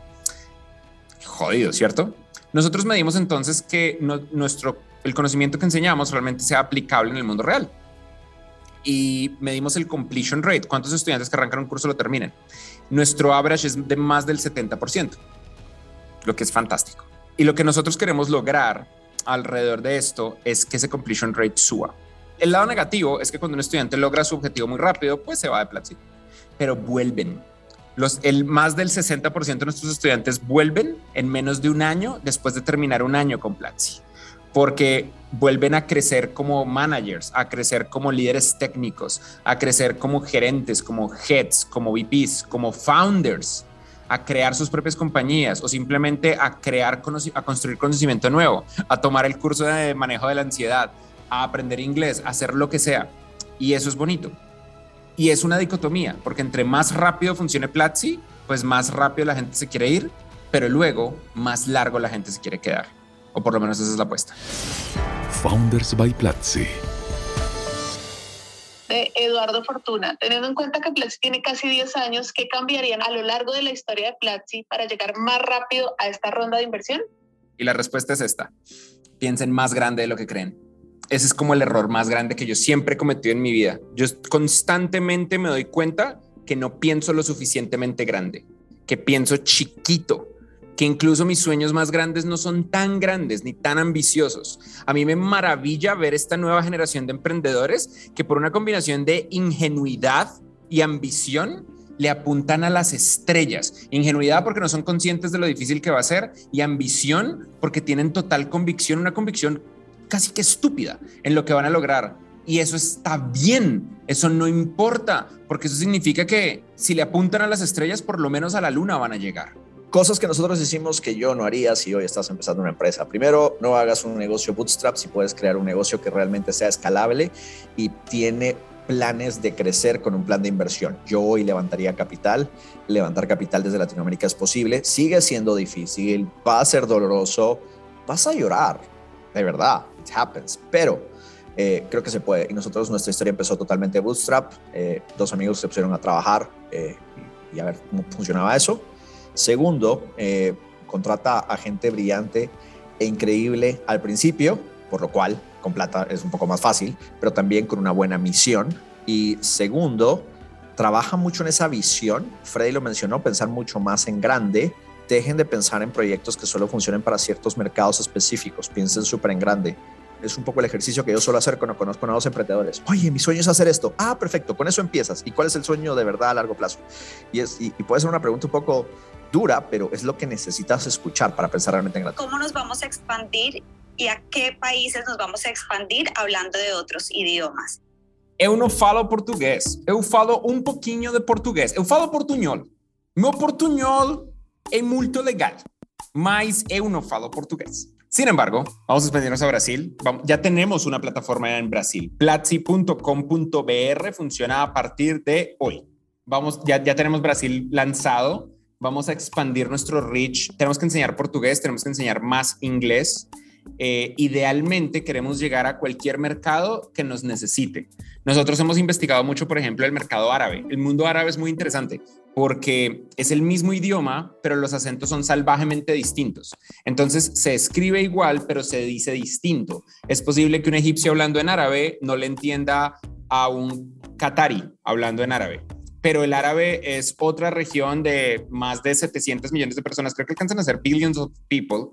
Jodido, ¿cierto? Nosotros medimos entonces que nuestro, el conocimiento que enseñamos realmente sea aplicable en el mundo real y medimos el completion rate, cuántos estudiantes que arrancan un curso lo terminan. Nuestro average es de más del 70%, lo que es fantástico. Y lo que nosotros queremos lograr alrededor de esto es que ese completion rate suba. El lado negativo es que cuando un estudiante logra su objetivo muy rápido, pues se va de Platzi, pero vuelven. Los, el más del 60% de nuestros estudiantes vuelven en menos de un año después de terminar un año con Platzi porque vuelven a crecer como managers, a crecer como líderes técnicos, a crecer como gerentes, como heads, como VPs, como founders, a crear sus propias compañías o simplemente a crear, a construir conocimiento nuevo, a tomar el curso de manejo de la ansiedad, a aprender inglés, a hacer lo que sea. Y eso es bonito. Y es una dicotomía, porque entre más rápido funcione Platzi, pues más rápido la gente se quiere ir, pero luego más largo la gente se quiere quedar. O por lo menos esa es la apuesta. Founders by Platzi. De Eduardo Fortuna, teniendo en cuenta que Platzi tiene casi 10 años, ¿qué cambiarían a lo largo de la historia de Platzi para llegar más rápido a esta ronda de inversión? Y la respuesta es esta. Piensen más grande de lo que creen. Ese es como el error más grande que yo siempre he cometido en mi vida. Yo constantemente me doy cuenta que no pienso lo suficientemente grande, que pienso chiquito que incluso mis sueños más grandes no son tan grandes ni tan ambiciosos. A mí me maravilla ver esta nueva generación de emprendedores que por una combinación de ingenuidad y ambición le apuntan a las estrellas. Ingenuidad porque no son conscientes de lo difícil que va a ser y ambición porque tienen total convicción, una convicción casi que estúpida en lo que van a lograr. Y eso está bien, eso no importa, porque eso significa que si le apuntan a las estrellas, por lo menos a la luna van a llegar. Cosas que nosotros hicimos que yo no haría si hoy estás empezando una empresa. Primero, no hagas un negocio bootstrap si puedes crear un negocio que realmente sea escalable y tiene planes de crecer con un plan de inversión. Yo hoy levantaría capital, levantar capital desde Latinoamérica es posible, sigue siendo difícil, va a ser doloroso, vas a llorar, de verdad, it happens, pero eh, creo que se puede. Y nosotros, nuestra historia empezó totalmente bootstrap. Eh, dos amigos se pusieron a trabajar eh, y, a ver cómo funcionaba eso. Segundo, eh, contrata a gente brillante e increíble al principio, por lo cual con plata es un poco más fácil, pero también con una buena misión. Y segundo, trabaja mucho en esa visión. Freddy lo mencionó, pensar mucho más en grande. Dejen de pensar en proyectos que solo funcionen para ciertos mercados específicos. Piensen súper en grande. Es un poco el ejercicio que yo suelo hacer cuando conozco a nuevos emprendedores. Oye, mi sueño es hacer esto. Ah, perfecto, con eso empiezas. ¿Y cuál es el sueño de verdad a largo plazo? Y, es, y, y puede ser una pregunta un poco dura, pero es lo que necesitas escuchar para pensar realmente en grande. ¿Cómo nos vamos a expandir y a qué países nos vamos a expandir hablando de otros idiomas? Eu não falo português. Eu falo um pouquinho de português. Eu falo portunhol. Meu portunhol é muito legal, mas eu não falo português. Sin embargo, vamos a expandirnos a Brasil. Vamos, ya tenemos una plataforma en Brasil. Platzi.com.br funciona a partir de hoy. Vamos, ya, ya tenemos Brasil lanzado. Vamos a expandir nuestro reach. Tenemos que enseñar portugués, tenemos que enseñar más inglés. Eh, idealmente queremos llegar a cualquier mercado que nos necesite. Nosotros hemos investigado mucho, por ejemplo, el mercado árabe. El mundo árabe es muy interesante porque es el mismo idioma, pero los acentos son salvajemente distintos. Entonces se escribe igual, pero se dice distinto. Es posible que un egipcio hablando en árabe no le entienda a un qatari hablando en árabe pero el árabe es otra región de más de 700 millones de personas, creo que alcanzan a ser billions of people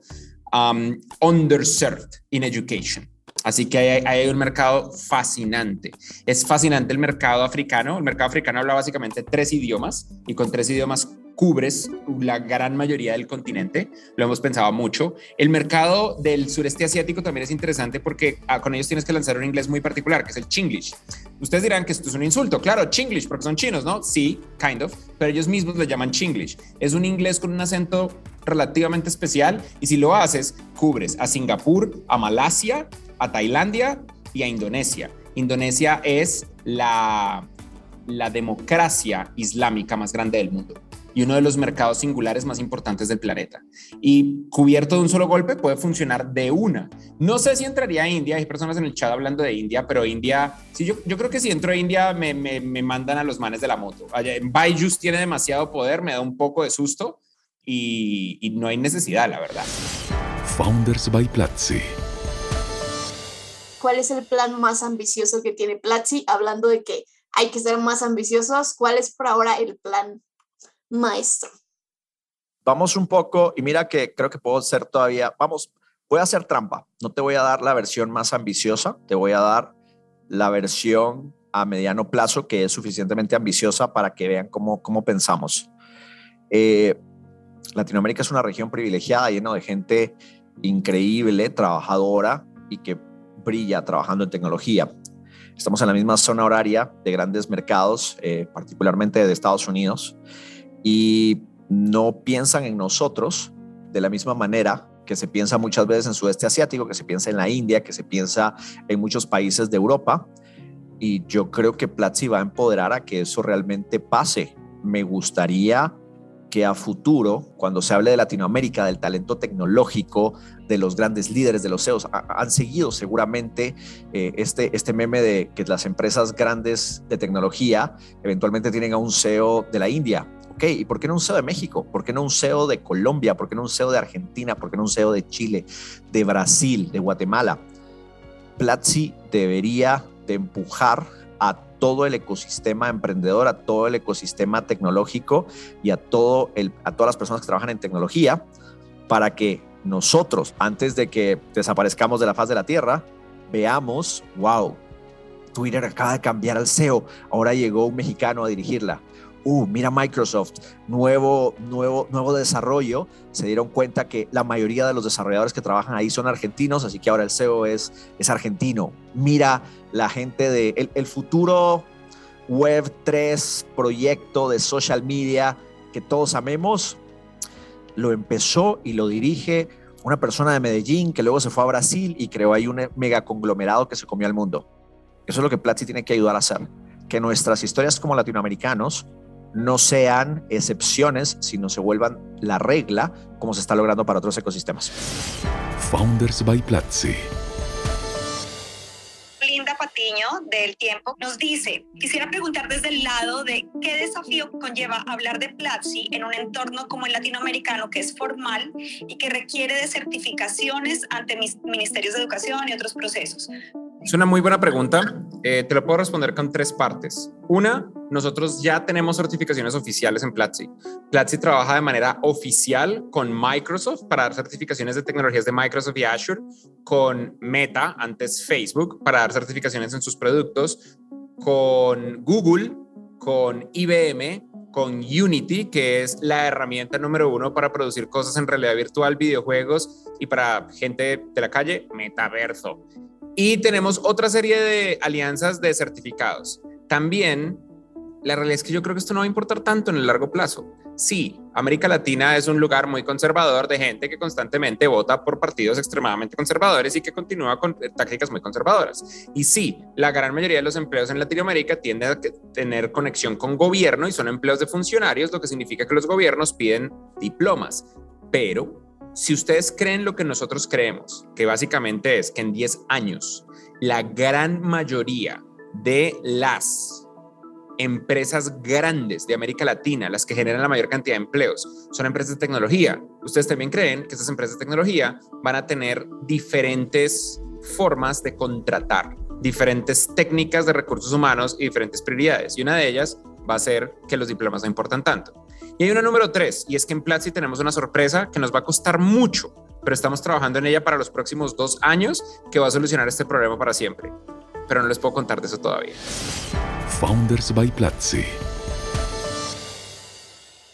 um, underserved in education. Así que hay, hay, un mercado fascinante. Es fascinante el mercado africano. El mercado africano habla básicamente tres idiomas y con tres idiomas cubres la gran mayoría del continente, lo hemos pensado mucho. El mercado del sureste asiático también es interesante porque ah, con ellos tienes que lanzar un inglés muy particular, que es el Chinglish. Ustedes dirán que esto es un insulto, claro, Chinglish, porque son chinos, ¿no? Sí, kind of, pero ellos mismos lo llaman Chinglish. Es un inglés con un acento relativamente especial y si lo haces, cubres a Singapur, a Malasia, a Tailandia y a Indonesia. Indonesia es la, la democracia islámica más grande del mundo y uno de los mercados singulares más importantes del planeta. Y cubierto de un solo golpe puede funcionar de una. No sé si entraría a India, hay personas en el chat hablando de India, pero India, sí, yo, yo creo que si entro a India me, me, me mandan a los manes de la moto. Allá en Byju's tiene demasiado poder, me da un poco de susto y, y no hay necesidad, la verdad. Founders by Platzi. ¿Cuál es el plan más ambicioso que tiene Platzi? Hablando de que hay que ser más ambiciosos, ¿cuál es por ahora el plan maestro? Vamos un poco, y mira que creo que puedo ser todavía, vamos, voy a hacer trampa. No te voy a dar la versión más ambiciosa, te voy a dar la versión a mediano plazo que es suficientemente ambiciosa para que vean cómo, cómo pensamos. Eh, Latinoamérica es una región privilegiada, llena de gente increíble, trabajadora y que brilla trabajando en tecnología. Estamos en la misma zona horaria de grandes mercados, eh, particularmente de Estados Unidos, y no piensan en nosotros de la misma manera que se piensa muchas veces en sudeste asiático, que se piensa en la India, que se piensa en muchos países de Europa. Y yo creo que Platzi va a empoderar a que eso realmente pase. Me gustaría que a futuro, cuando se hable de Latinoamérica, del talento tecnológico, de los grandes líderes, de los CEOs, han seguido seguramente eh, este, este meme de que las empresas grandes de tecnología eventualmente tienen a un CEO de la India. Ok, ¿y por qué no un CEO de México? ¿Por qué no un CEO de Colombia? ¿Por qué no un CEO de Argentina? ¿Por qué no un CEO de Chile, de Brasil, de Guatemala? Platzi debería de empujar a todo el ecosistema emprendedor, a todo el ecosistema tecnológico y a, todo el, a todas las personas que trabajan en tecnología para que nosotros, antes de que desaparezcamos de la faz de la Tierra, veamos, wow, Twitter acaba de cambiar al CEO, ahora llegó un mexicano a dirigirla. Uh, mira Microsoft, nuevo, nuevo, nuevo desarrollo. Se dieron cuenta que la mayoría de los desarrolladores que trabajan ahí son argentinos, así que ahora el CEO es, es argentino. Mira la gente de el, futuro Web 3 proyecto de social media que todos amemos, lo empezó y lo dirige una persona de Medellín que luego se fue a Brasil y creó ahí un mega conglomerado que se comió al mundo. Eso es lo que Platzi tiene que ayudar a hacer. Que nuestras historias como latinoamericanos no sean excepciones, sino se vuelvan la regla, como se está logrando para otros ecosistemas. Founders by Platzi. Patiño del Tiempo nos dice, quisiera preguntar desde el lado de qué desafío conlleva hablar de Platzi en un entorno como el latinoamericano que es formal y que requiere de certificaciones ante mis ministerios de educación y otros procesos. Es una muy buena pregunta. Eh, te lo puedo responder con tres partes. Una, nosotros ya tenemos certificaciones oficiales en Platzi. Platzi trabaja de manera oficial con Microsoft para dar certificaciones de tecnologías de Microsoft y Azure, con Meta, antes Facebook, para dar certificaciones en sus productos, con Google, con IBM, con Unity, que es la herramienta número uno para producir cosas en realidad virtual, videojuegos y para gente de la calle, metaverso. Y tenemos otra serie de alianzas de certificados. También, la realidad es que yo creo que esto no va a importar tanto en el largo plazo. Sí, América Latina es un lugar muy conservador de gente que constantemente vota por partidos extremadamente conservadores y que continúa con tácticas muy conservadoras. Y sí, la gran mayoría de los empleos en Latinoamérica tienden a tener conexión con gobierno y son empleos de funcionarios, lo que significa que los gobiernos piden diplomas. Pero si ustedes creen lo que nosotros creemos, que básicamente es que en 10 años la gran mayoría de las empresas grandes de América Latina, las que generan la mayor cantidad de empleos, son empresas de tecnología. Ustedes también creen que esas empresas de tecnología van a tener diferentes formas de contratar, diferentes técnicas de recursos humanos y diferentes prioridades. Y una de ellas va a ser que los diplomas no importan tanto. Y hay una número tres, y es que en Platzi tenemos una sorpresa que nos va a costar mucho, pero estamos trabajando en ella para los próximos dos años que va a solucionar este problema para siempre. Pero no les puedo contar de eso todavía. Founders by Platzi.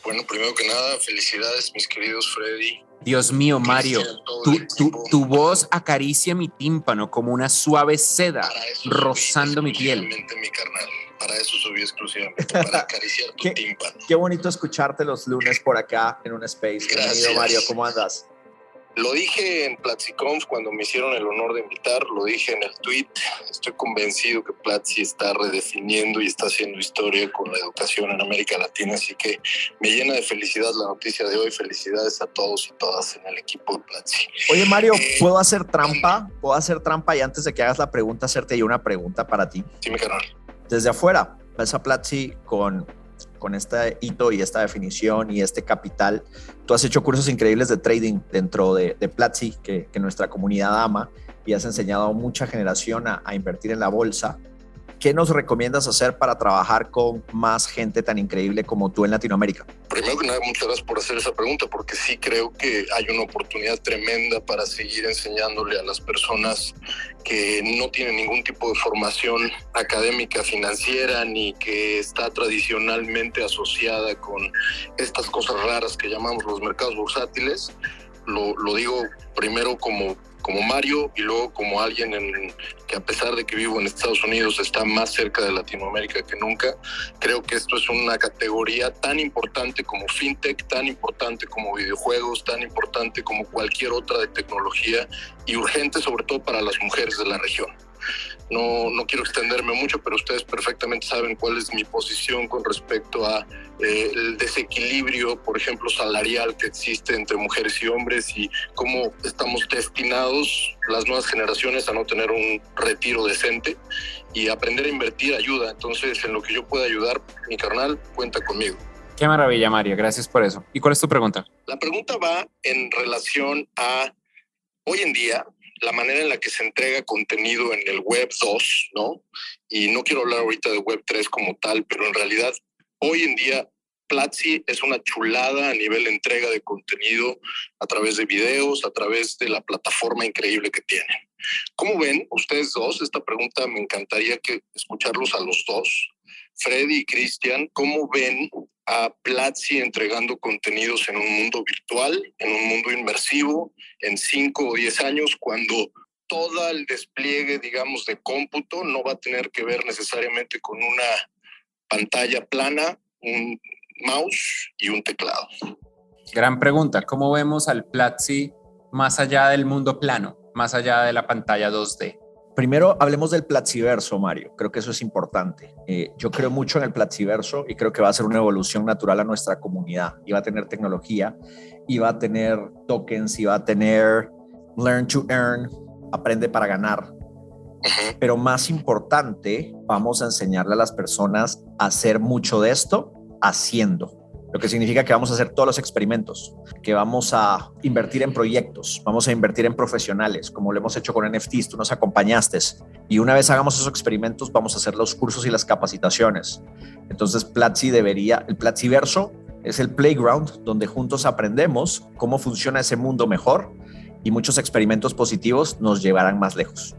Bueno, primero que nada, felicidades, mis queridos Freddy. Dios mío, Mario, tu, tu, tu, voz acaricia mi tímpano como una suave seda rozando mi piel. Mi carnal. Para eso subí exclusivamente, para acariciar tu qué, tímpano. Qué bonito escucharte los lunes por acá en un space. Bienvenido, Mario, ¿cómo andas? Lo dije en PlatziConf cuando me hicieron el honor de invitar, lo dije en el tweet. Estoy convencido que Platzi está redefiniendo y está haciendo historia con la educación en América Latina, así que me llena de felicidad la noticia de hoy. Felicidades a todos y todas en el equipo de Platzi. Oye, Mario, ¿puedo hacer trampa? ¿Puedo hacer trampa y antes de que hagas la pregunta, hacerte yo una pregunta para ti? Sí, mi canal. Desde afuera, ves a Platzi con con este hito y esta definición y este capital. Tú has hecho cursos increíbles de trading dentro de, de Platzi, que, nuestra comunidad ama, y has enseñado a mucha generación a invertir en la bolsa. ¿Qué nos recomiendas hacer para trabajar con más gente tan increíble como tú en Latinoamérica? Primero que nada, muchas gracias por hacer esa pregunta, porque sí creo que hay una oportunidad tremenda para seguir enseñándole a las personas que no tienen ningún tipo de formación académica, financiera, ni que está tradicionalmente asociada con estas cosas raras que llamamos los mercados bursátiles. Lo, lo digo primero como como Mario y luego como alguien en, que a pesar de que vivo en Estados Unidos está más cerca de Latinoamérica que nunca, creo que esto es una categoría tan importante como fintech, tan importante como videojuegos, tan importante como cualquier otra de tecnología y urgente sobre todo para las mujeres de la región. No, no quiero extenderme mucho, pero ustedes perfectamente saben cuál es mi posición con respecto a eh, el desequilibrio, por ejemplo, salarial que existe entre mujeres y hombres y cómo estamos destinados las nuevas generaciones a no tener un retiro decente y aprender a invertir ayuda. Entonces, en lo que yo pueda ayudar, mi carnal cuenta conmigo. Qué maravilla, Mario. Gracias por eso. ¿Y cuál es tu pregunta? La pregunta va en relación a hoy en día la manera en la que se entrega contenido en el Web 2, ¿no? Y no quiero hablar ahorita de Web 3 como tal, pero en realidad hoy en día Platzi es una chulada a nivel entrega de contenido a través de videos, a través de la plataforma increíble que tienen. ¿Cómo ven ustedes dos? Esta pregunta me encantaría que escucharlos a los dos. Freddy y Cristian, ¿cómo ven a Platzi entregando contenidos en un mundo virtual, en un mundo inmersivo, en 5 o 10 años, cuando todo el despliegue, digamos, de cómputo no va a tener que ver necesariamente con una pantalla plana, un mouse y un teclado. Gran pregunta. ¿Cómo vemos al Platzi más allá del mundo plano, más allá de la pantalla 2D? Primero hablemos del Platziverso, Mario. Creo que eso es importante. Eh, yo creo mucho en el Platziverso y creo que va a ser una evolución natural a nuestra comunidad. Y va a tener tecnología, y va a tener tokens, y va a tener learn to earn, aprende para ganar. Pero más importante, vamos a enseñarle a las personas a hacer mucho de esto haciendo lo que significa que vamos a hacer todos los experimentos, que vamos a invertir en proyectos, vamos a invertir en profesionales, como lo hemos hecho con NFTs, tú nos acompañaste, y una vez hagamos esos experimentos, vamos a hacer los cursos y las capacitaciones. Entonces, Platzi debería, el Platzi verso es el playground donde juntos aprendemos cómo funciona ese mundo mejor y muchos experimentos positivos nos llevarán más lejos.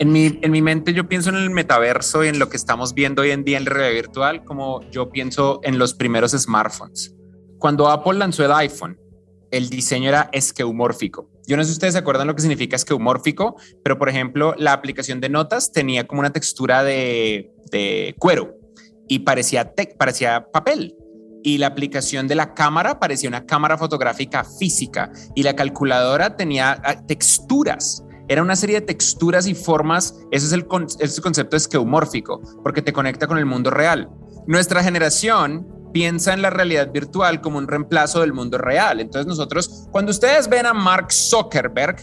En mi, en mi mente yo pienso en el metaverso y en lo que estamos viendo hoy en día en la realidad virtual, como yo pienso en los primeros smartphones. Cuando Apple lanzó el iPhone, el diseño era esqueumórfico. Yo no sé si ustedes se acuerdan lo que significa esqueumórfico, pero por ejemplo, la aplicación de notas tenía como una textura de, de cuero y parecía, parecía papel. Y la aplicación de la cámara parecía una cámara fotográfica física y la calculadora tenía ah, texturas era una serie de texturas y formas. Ese es el, ese concepto esqueumórfico, porque te conecta con el mundo real. Nuestra generación piensa en la realidad virtual como un reemplazo del mundo real. Entonces nosotros, cuando ustedes ven a Mark Zuckerberg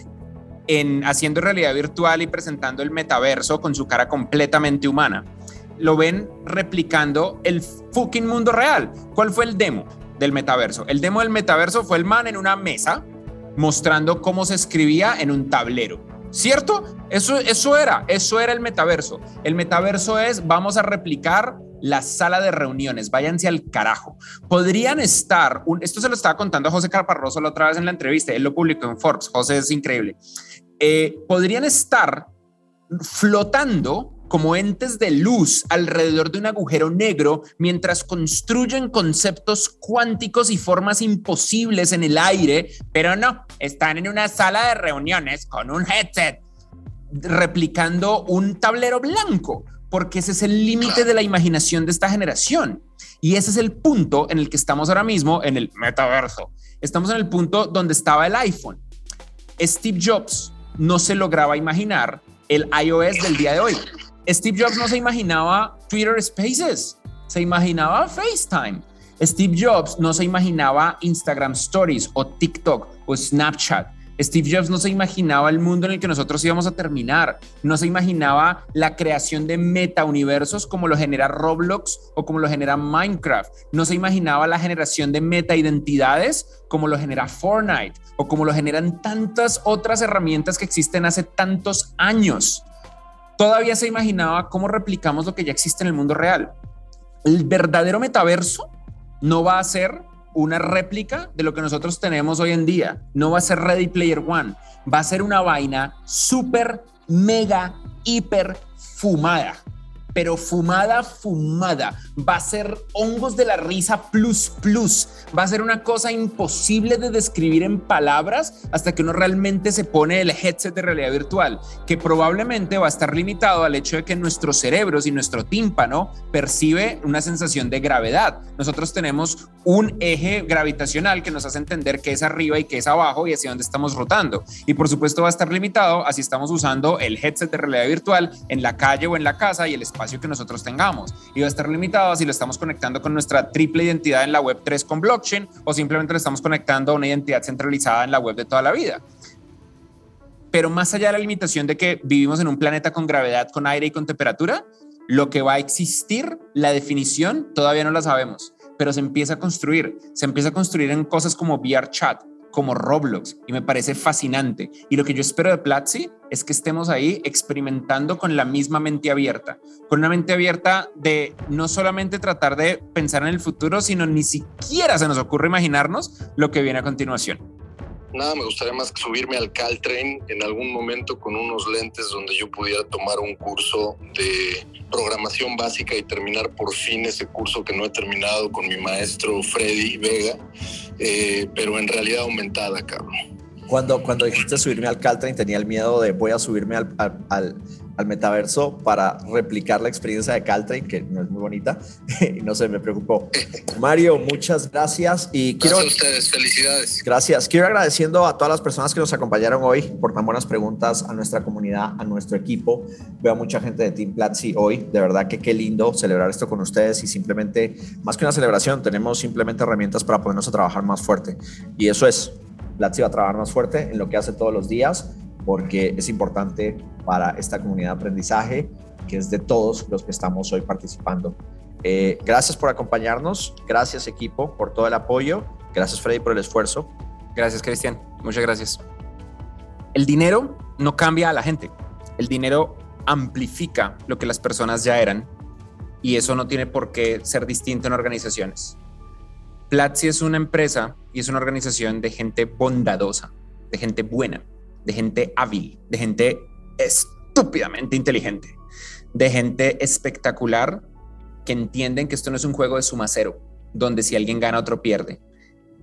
en haciendo realidad virtual y presentando el metaverso con su cara completamente humana, lo ven replicando el fucking mundo real. ¿Cuál fue el demo del metaverso? El demo del metaverso fue el man en una mesa mostrando cómo se escribía en un tablero. ¿Cierto? Eso, eso era, eso era el metaverso. El metaverso es, vamos a replicar la sala de reuniones, váyanse al carajo. Podrían estar, esto se lo estaba contando a José Carparroso la otra vez en la entrevista, él lo publicó en Forbes, José es increíble. Eh, podrían estar flotando como entes de luz alrededor de un agujero negro mientras construyen conceptos cuánticos y formas imposibles en el aire, pero no, están en una sala de reuniones con un headset replicando un tablero blanco, porque ese es el límite de la imaginación de esta generación. Y ese es el punto en el que estamos ahora mismo en el metaverso. Estamos en el punto donde estaba el iPhone. Steve Jobs no se lograba imaginar el iOS del día de hoy. Steve Jobs no se imaginaba Twitter Spaces, se imaginaba FaceTime. Steve Jobs no se imaginaba Instagram Stories o TikTok o Snapchat. Steve Jobs no se imaginaba el mundo en el que nosotros íbamos a terminar, no se imaginaba la creación de meta-universos como lo genera Roblox o como lo genera Minecraft, no se imaginaba la generación de meta-identidades como lo genera Fortnite o como lo generan tantas otras herramientas que existen hace tantos años todavía se imaginaba cómo replicamos lo que ya existe en el mundo real. El verdadero metaverso no va a ser una réplica de lo que nosotros tenemos hoy en día. No va a ser Ready Player One. Va a ser una vaina súper, mega, hiper fumada pero fumada, fumada. Va a ser hongos de la risa plus plus. Va a ser una cosa imposible de describir en palabras hasta que uno realmente se pone el headset de realidad virtual, que probablemente va a estar limitado al hecho de que nuestros cerebros y nuestro tímpano percibe una sensación de gravedad. Nosotros tenemos un eje gravitacional que nos hace entender que es arriba y que es abajo y hacia dónde estamos rotando. Y por supuesto va a estar limitado a si estamos usando el headset de realidad virtual en la calle o en la casa y el espacio que nosotros tengamos. Y va a estar limitado si lo estamos conectando con nuestra triple identidad en la web 3 con blockchain o simplemente lo estamos conectando a una identidad centralizada en la web de toda la vida. Pero más allá de la limitación de que vivimos en un planeta con gravedad, con aire y con temperatura, lo que va a existir, la definición, todavía no la sabemos, pero se empieza a construir. Se empieza a construir en cosas como VR Chat, como Roblox y me parece fascinante. Y lo que yo espero de Platzi es que estemos ahí experimentando con la misma mente abierta, con una mente abierta de no solamente tratar de pensar en el futuro, sino ni siquiera se nos ocurre imaginarnos lo que viene a continuación. Nada, me gustaría más que subirme al Caltrain en algún momento con unos lentes donde yo pudiera tomar un curso de programación básica y terminar por fin ese curso que no he terminado con mi maestro Freddy Vega, eh, pero en realidad aumentada, cabrón. Cuando, cuando dijiste subirme al Caltrain tenía el miedo de voy a subirme al, al al metaverso para replicar la experiencia de Caltrain, que no es muy bonita, y no sé, me preocupó. Mario, muchas gracias y quiero... Gracias a ustedes, felicidades. Gracias. Quiero agradeciendo a todas las personas que nos acompañaron hoy por tan buenas preguntas, a nuestra comunidad, a nuestro equipo. Veo a mucha gente de Team Platzi hoy, de verdad que qué lindo celebrar esto con ustedes y simplemente, más que una celebración, tenemos simplemente herramientas para ponernos a trabajar más fuerte. Y eso es, Platzi va a trabajar más fuerte en lo que hace todos los días porque es importante para esta comunidad de aprendizaje que es de todos los que estamos hoy participando. Eh, gracias por acompañarnos, gracias equipo por todo el apoyo, gracias Freddy por el esfuerzo. Gracias Cristian, muchas gracias. El dinero no cambia a la gente, el dinero amplifica lo que las personas ya eran y eso no tiene por qué ser distinto en organizaciones. Platzi es una empresa y es una organización de gente bondadosa, de gente buena, de gente hábil, de gente estúpidamente inteligente, de gente espectacular que entienden que esto no es un juego de suma cero, donde si alguien gana, otro pierde.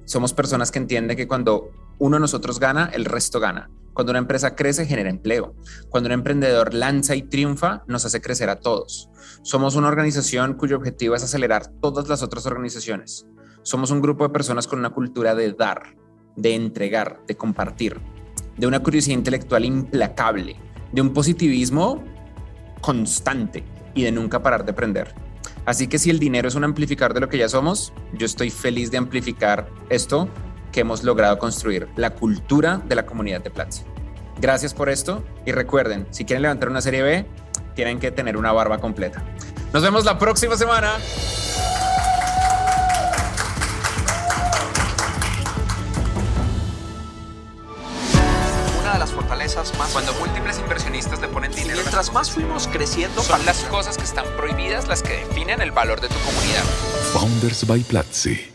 Somos personas que entienden que cuando uno de nosotros gana, el resto gana. Cuando una empresa crece, genera empleo. Cuando un emprendedor lanza y triunfa, nos hace crecer a todos. Somos una organización cuyo objetivo es acelerar todas las otras organizaciones. Somos un grupo de personas con una cultura de dar, de entregar, de compartir, de una curiosidad intelectual implacable, de un positivismo constante y de nunca parar de aprender. Así que si el dinero es un amplificador de lo que ya somos, yo estoy feliz de amplificar esto que hemos logrado construir, la cultura de la comunidad de Platzi. Gracias por esto y recuerden, si quieren levantar una serie B, tienen que tener una barba completa. Nos vemos la próxima semana. Fortalezas más cuando múltiples inversionistas le ponen dinero. Mientras más fuimos creciendo, son las cosas que están prohibidas las que definen el valor de tu comunidad. Founders by Platzi.